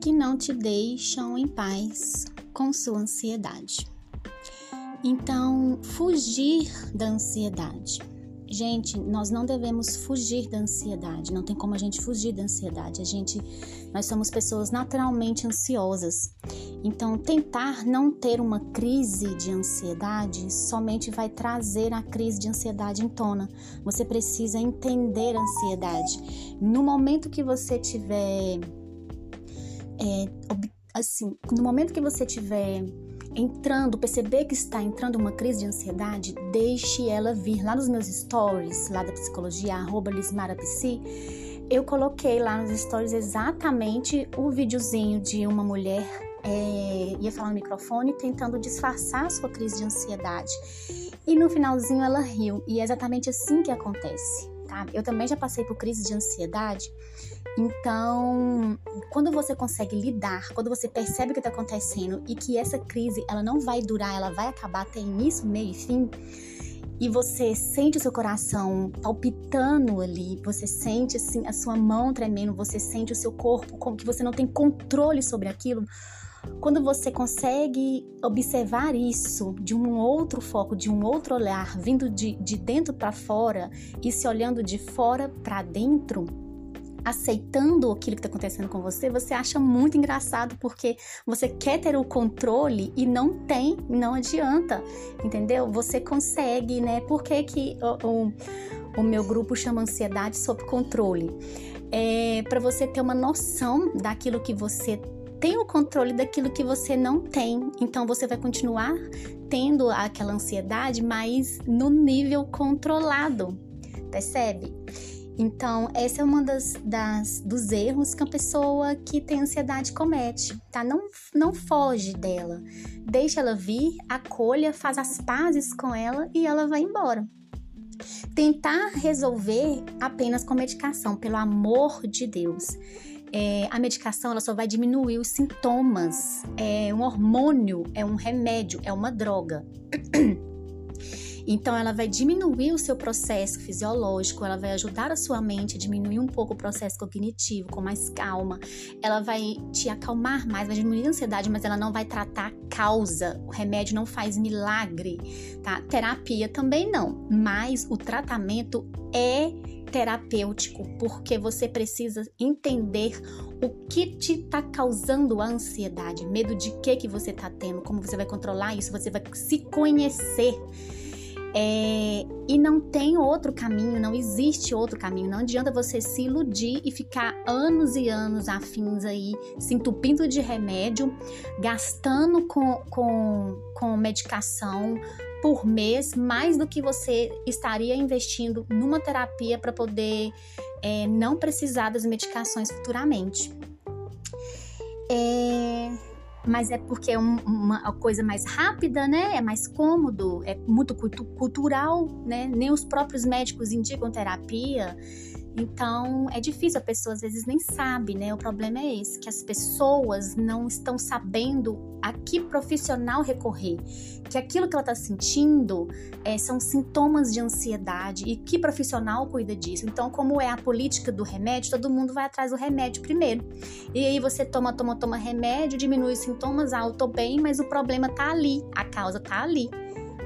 que não te deixam em paz com sua ansiedade. Então, fugir da ansiedade. Gente, nós não devemos fugir da ansiedade. Não tem como a gente fugir da ansiedade. A gente, nós somos pessoas naturalmente ansiosas. Então, tentar não ter uma crise de ansiedade somente vai trazer a crise de ansiedade em tona. Você precisa entender a ansiedade. No momento que você tiver, é, assim, no momento que você tiver entrando, perceber que está entrando uma crise de ansiedade, deixe ela vir. Lá nos meus stories, lá da psicologia, arroba lismarapsi, eu coloquei lá nos stories exatamente o videozinho de uma mulher é, ia falar no microfone tentando disfarçar a sua crise de ansiedade. E no finalzinho ela riu, e é exatamente assim que acontece. Tá? Eu também já passei por crise de ansiedade então, quando você consegue lidar, quando você percebe o que está acontecendo e que essa crise ela não vai durar, ela vai acabar, tem início, meio e fim, e você sente o seu coração palpitando ali, você sente assim a sua mão tremendo, você sente o seu corpo como que você não tem controle sobre aquilo. Quando você consegue observar isso de um outro foco, de um outro olhar, vindo de, de dentro para fora e se olhando de fora para dentro, aceitando aquilo que está acontecendo com você, você acha muito engraçado porque você quer ter o controle e não tem, não adianta, entendeu? Você consegue, né? Por que, que o, o, o meu grupo chama ansiedade sob controle? É para você ter uma noção daquilo que você tem o controle daquilo que você não tem. Então você vai continuar tendo aquela ansiedade, mas no nível controlado. Percebe? Então, essa é uma das, das, dos erros que a pessoa que tem ansiedade comete, tá? Não, não foge dela. Deixa ela vir, acolha, faz as pazes com ela e ela vai embora. Tentar resolver apenas com medicação, pelo amor de Deus. É, a medicação ela só vai diminuir os sintomas. É um hormônio, é um remédio, é uma droga. Então, ela vai diminuir o seu processo fisiológico, ela vai ajudar a sua mente a diminuir um pouco o processo cognitivo, com mais calma. Ela vai te acalmar mais, vai diminuir a ansiedade, mas ela não vai tratar a causa. O remédio não faz milagre, tá? Terapia também não, mas o tratamento é terapêutico, porque você precisa entender o que te está causando a ansiedade, medo de que que você está tendo, como você vai controlar isso, você vai se conhecer. É, e não tem outro caminho, não existe outro caminho. Não adianta você se iludir e ficar anos e anos afins aí, se entupindo de remédio, gastando com, com, com medicação por mês, mais do que você estaria investindo numa terapia para poder é, não precisar das medicações futuramente. É mas é porque é um, uma coisa mais rápida, né? É mais cômodo, é muito cultural, né? Nem os próprios médicos indicam terapia. Então, é difícil, a pessoa às vezes nem sabe, né? O problema é esse, que as pessoas não estão sabendo a que profissional recorrer, que aquilo que ela está sentindo é, são sintomas de ansiedade e que profissional cuida disso. Então, como é a política do remédio, todo mundo vai atrás do remédio primeiro. E aí você toma, toma, toma remédio, diminui os sintomas, ah, eu tô bem, mas o problema tá ali, a causa tá ali.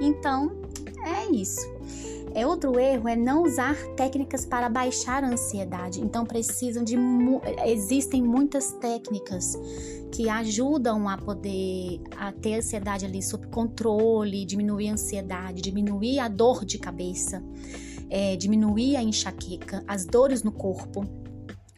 Então, é isso. É outro erro é não usar técnicas para baixar a ansiedade. Então precisam de existem muitas técnicas que ajudam a poder a ter a ansiedade ali sob controle, diminuir a ansiedade, diminuir a dor de cabeça, é, diminuir a enxaqueca, as dores no corpo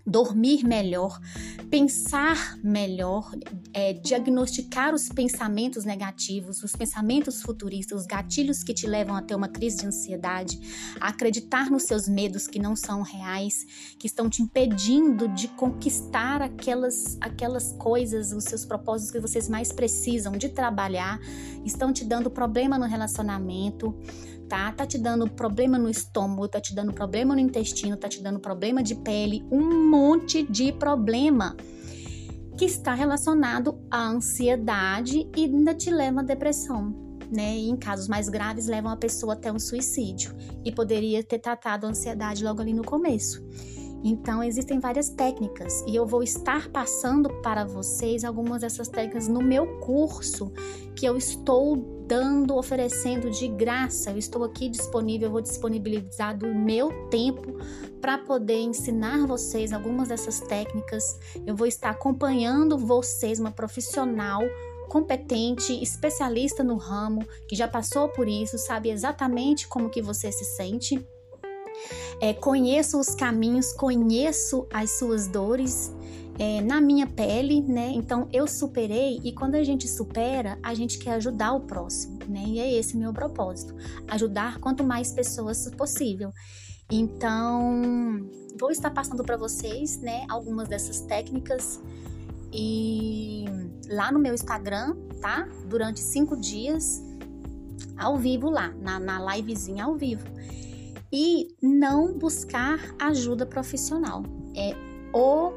dormir melhor, pensar melhor, é, diagnosticar os pensamentos negativos, os pensamentos futuristas, os gatilhos que te levam a ter uma crise de ansiedade, acreditar nos seus medos que não são reais, que estão te impedindo de conquistar aquelas, aquelas coisas, os seus propósitos que vocês mais precisam de trabalhar, estão te dando problema no relacionamento tá? Tá te dando problema no estômago, tá te dando problema no intestino, tá te dando problema de pele, um monte de problema que está relacionado à ansiedade e ainda te leva à depressão, né? E em casos mais graves levam a pessoa até um suicídio e poderia ter tratado a ansiedade logo ali no começo. Então, existem várias técnicas e eu vou estar passando para vocês algumas dessas técnicas no meu curso que eu estou dando, oferecendo de graça. Eu estou aqui disponível, eu vou disponibilizar do meu tempo para poder ensinar vocês algumas dessas técnicas. Eu vou estar acompanhando vocês, uma profissional competente, especialista no ramo, que já passou por isso, sabe exatamente como que você se sente é, conheço os caminhos, conheço as suas dores é, na minha pele, né? Então eu superei e quando a gente supera, a gente quer ajudar o próximo, né? E é esse meu propósito, ajudar quanto mais pessoas possível. Então vou estar passando para vocês, né? Algumas dessas técnicas e lá no meu Instagram, tá? Durante cinco dias ao vivo lá, na, na livezinha ao vivo e não buscar ajuda profissional. É o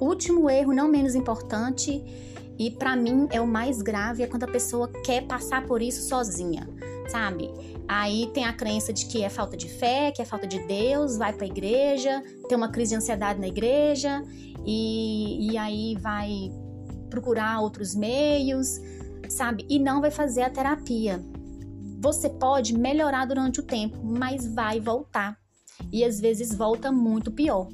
último erro, não menos importante, e para mim é o mais grave é quando a pessoa quer passar por isso sozinha, sabe? Aí tem a crença de que é falta de fé, que é falta de Deus, vai para a igreja, tem uma crise de ansiedade na igreja e, e aí vai procurar outros meios, sabe? E não vai fazer a terapia. Você pode melhorar durante o tempo, mas vai voltar. E às vezes volta muito pior.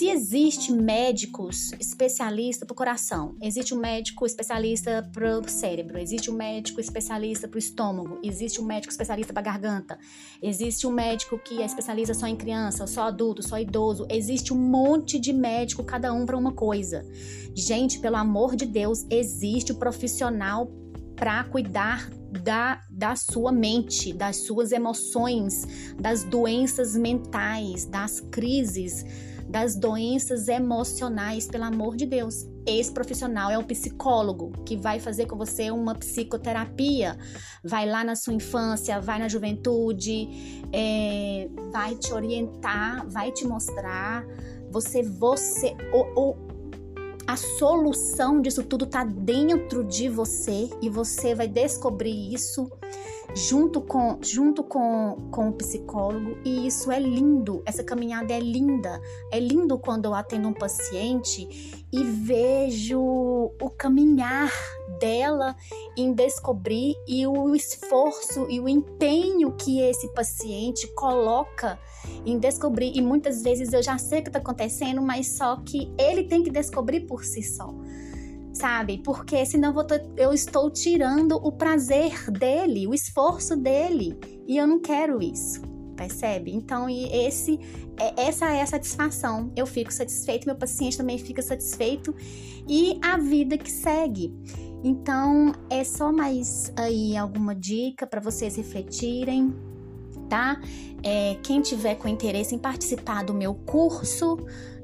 Se existe médicos especialistas para o coração, existe um médico especialista para o cérebro, existe um médico especialista para o estômago, existe um médico especialista para a garganta, existe um médico que é especialista só em criança, só adulto, só idoso, existe um monte de médico, cada um para uma coisa. Gente, pelo amor de Deus, existe o profissional para cuidar da, da sua mente, das suas emoções, das doenças mentais, das crises, das doenças emocionais, pelo amor de Deus. Esse profissional é o psicólogo que vai fazer com você uma psicoterapia. Vai lá na sua infância, vai na juventude, é, vai te orientar, vai te mostrar. Você, você, o, o, a solução disso tudo está dentro de você e você vai descobrir isso junto com junto com, com o psicólogo e isso é lindo, essa caminhada é linda. É lindo quando eu atendo um paciente e vejo o caminhar dela em descobrir e o esforço e o empenho que esse paciente coloca em descobrir. E muitas vezes eu já sei o que está acontecendo, mas só que ele tem que descobrir por si só. Sabe? Porque senão eu estou tirando o prazer dele, o esforço dele. E eu não quero isso percebe? Então, e esse, é, essa é a satisfação. Eu fico satisfeito, meu paciente também fica satisfeito e a vida que segue. Então, é só mais aí alguma dica para vocês refletirem, tá? É, quem tiver com interesse em participar do meu curso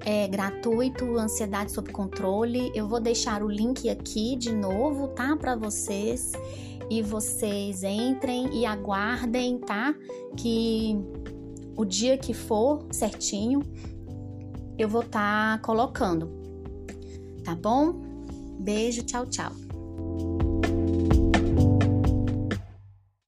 é, gratuito Ansiedade sob Controle, eu vou deixar o link aqui de novo, tá? Para vocês e vocês entrem e aguardem, tá? Que o dia que for certinho, eu vou estar tá colocando. Tá bom? Beijo, tchau, tchau.